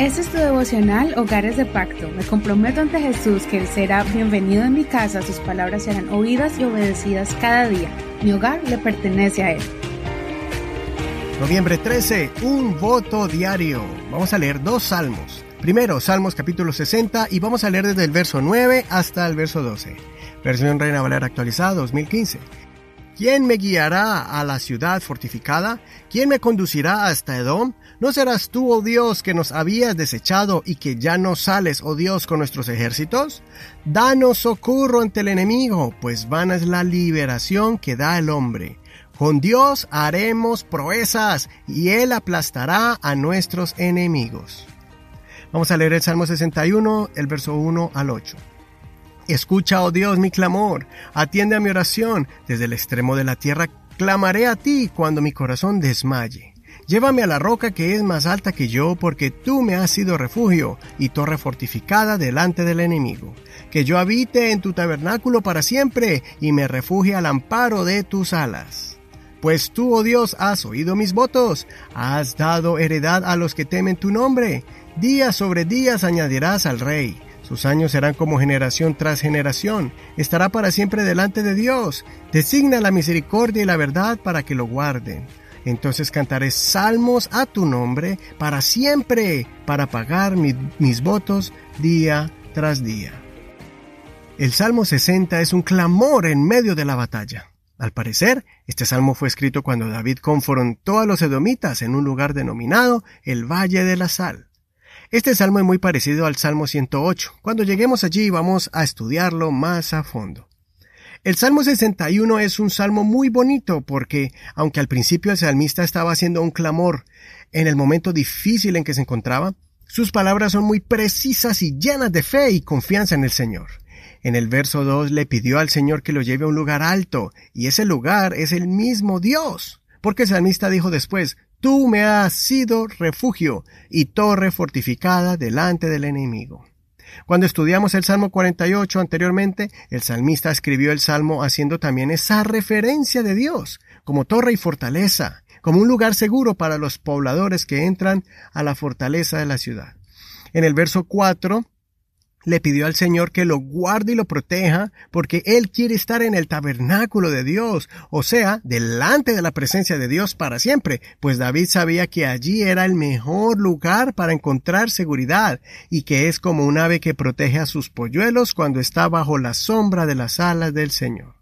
Este es tu devocional Hogares de Pacto. Me comprometo ante Jesús que Él será bienvenido en mi casa, sus palabras serán oídas y obedecidas cada día. Mi hogar le pertenece a Él. Noviembre 13, un voto diario. Vamos a leer dos salmos. Primero, Salmos capítulo 60 y vamos a leer desde el verso 9 hasta el verso 12. Versión Reina Valera actualizada 2015. ¿Quién me guiará a la ciudad fortificada? ¿Quién me conducirá hasta Edom? ¿No serás tú, oh Dios, que nos habías desechado y que ya no sales, oh Dios, con nuestros ejércitos? Danos socorro ante el enemigo, pues vana es la liberación que da el hombre. Con Dios haremos proezas y Él aplastará a nuestros enemigos. Vamos a leer el Salmo 61, el verso 1 al 8. Escucha, oh Dios, mi clamor, atiende a mi oración, desde el extremo de la tierra clamaré a ti cuando mi corazón desmaye. Llévame a la roca que es más alta que yo, porque tú me has sido refugio y torre fortificada delante del enemigo. Que yo habite en tu tabernáculo para siempre y me refugie al amparo de tus alas. Pues tú, oh Dios, has oído mis votos, has dado heredad a los que temen tu nombre. Días sobre días añadirás al rey sus años serán como generación tras generación. Estará para siempre delante de Dios. Designa la misericordia y la verdad para que lo guarden. Entonces cantaré salmos a tu nombre para siempre, para pagar mis votos día tras día. El Salmo 60 es un clamor en medio de la batalla. Al parecer, este salmo fue escrito cuando David confrontó a los edomitas en un lugar denominado el Valle de la Sal. Este salmo es muy parecido al Salmo 108. Cuando lleguemos allí vamos a estudiarlo más a fondo. El Salmo 61 es un salmo muy bonito porque, aunque al principio el salmista estaba haciendo un clamor en el momento difícil en que se encontraba, sus palabras son muy precisas y llenas de fe y confianza en el Señor. En el verso 2 le pidió al Señor que lo lleve a un lugar alto, y ese lugar es el mismo Dios. Porque el salmista dijo después, Tú me has sido refugio y torre fortificada delante del enemigo. Cuando estudiamos el Salmo 48 anteriormente, el salmista escribió el Salmo haciendo también esa referencia de Dios como torre y fortaleza, como un lugar seguro para los pobladores que entran a la fortaleza de la ciudad. En el verso 4 le pidió al Señor que lo guarde y lo proteja, porque Él quiere estar en el tabernáculo de Dios, o sea, delante de la presencia de Dios para siempre, pues David sabía que allí era el mejor lugar para encontrar seguridad, y que es como un ave que protege a sus polluelos cuando está bajo la sombra de las alas del Señor.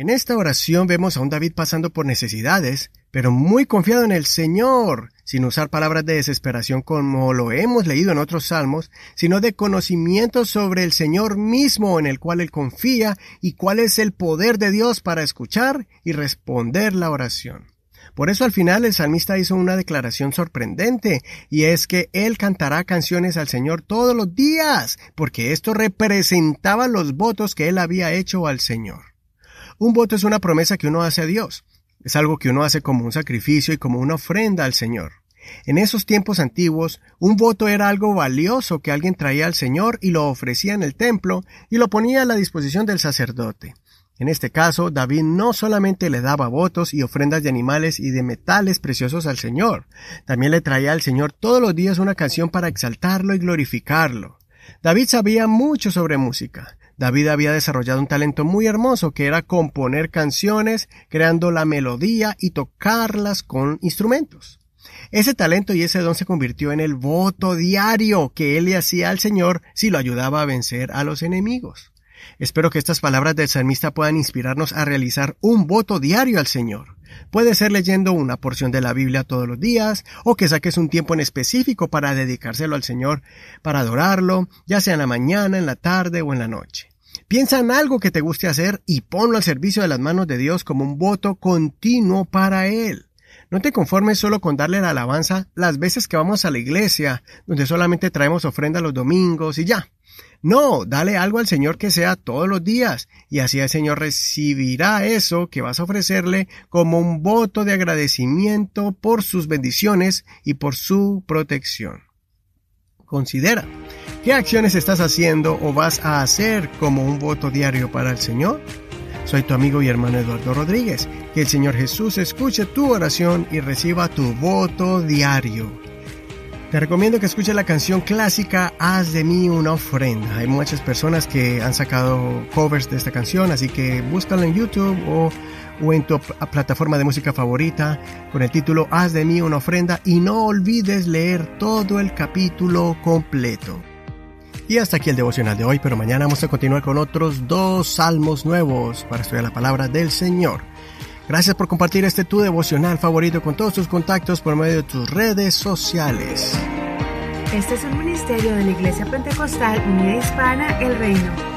En esta oración vemos a un David pasando por necesidades, pero muy confiado en el Señor, sin usar palabras de desesperación como lo hemos leído en otros salmos, sino de conocimiento sobre el Señor mismo en el cual él confía y cuál es el poder de Dios para escuchar y responder la oración. Por eso al final el salmista hizo una declaración sorprendente, y es que él cantará canciones al Señor todos los días, porque esto representaba los votos que él había hecho al Señor. Un voto es una promesa que uno hace a Dios. Es algo que uno hace como un sacrificio y como una ofrenda al Señor. En esos tiempos antiguos, un voto era algo valioso que alguien traía al Señor y lo ofrecía en el templo y lo ponía a la disposición del sacerdote. En este caso, David no solamente le daba votos y ofrendas de animales y de metales preciosos al Señor, también le traía al Señor todos los días una canción para exaltarlo y glorificarlo. David sabía mucho sobre música. David había desarrollado un talento muy hermoso que era componer canciones, creando la melodía y tocarlas con instrumentos. Ese talento y ese don se convirtió en el voto diario que él le hacía al Señor si lo ayudaba a vencer a los enemigos. Espero que estas palabras del salmista puedan inspirarnos a realizar un voto diario al Señor. Puede ser leyendo una porción de la Biblia todos los días, o que saques un tiempo en específico para dedicárselo al Señor, para adorarlo, ya sea en la mañana, en la tarde o en la noche. Piensa en algo que te guste hacer y ponlo al servicio de las manos de Dios como un voto continuo para Él. No te conformes solo con darle la alabanza las veces que vamos a la iglesia, donde solamente traemos ofrenda los domingos y ya. No, dale algo al Señor que sea todos los días, y así el Señor recibirá eso que vas a ofrecerle como un voto de agradecimiento por sus bendiciones y por su protección. Considera, ¿qué acciones estás haciendo o vas a hacer como un voto diario para el Señor? Soy tu amigo y hermano Eduardo Rodríguez. Que el Señor Jesús escuche tu oración y reciba tu voto diario. Te recomiendo que escuches la canción clásica Haz de mí una ofrenda. Hay muchas personas que han sacado covers de esta canción, así que búscalo en YouTube o, o en tu plataforma de música favorita con el título Haz de mí una ofrenda y no olvides leer todo el capítulo completo. Y hasta aquí el devocional de hoy, pero mañana vamos a continuar con otros dos salmos nuevos para estudiar la palabra del Señor. Gracias por compartir este tu devocional favorito con todos tus contactos por medio de tus redes sociales. Este es un ministerio de la Iglesia Pentecostal Unida Hispana El Reino.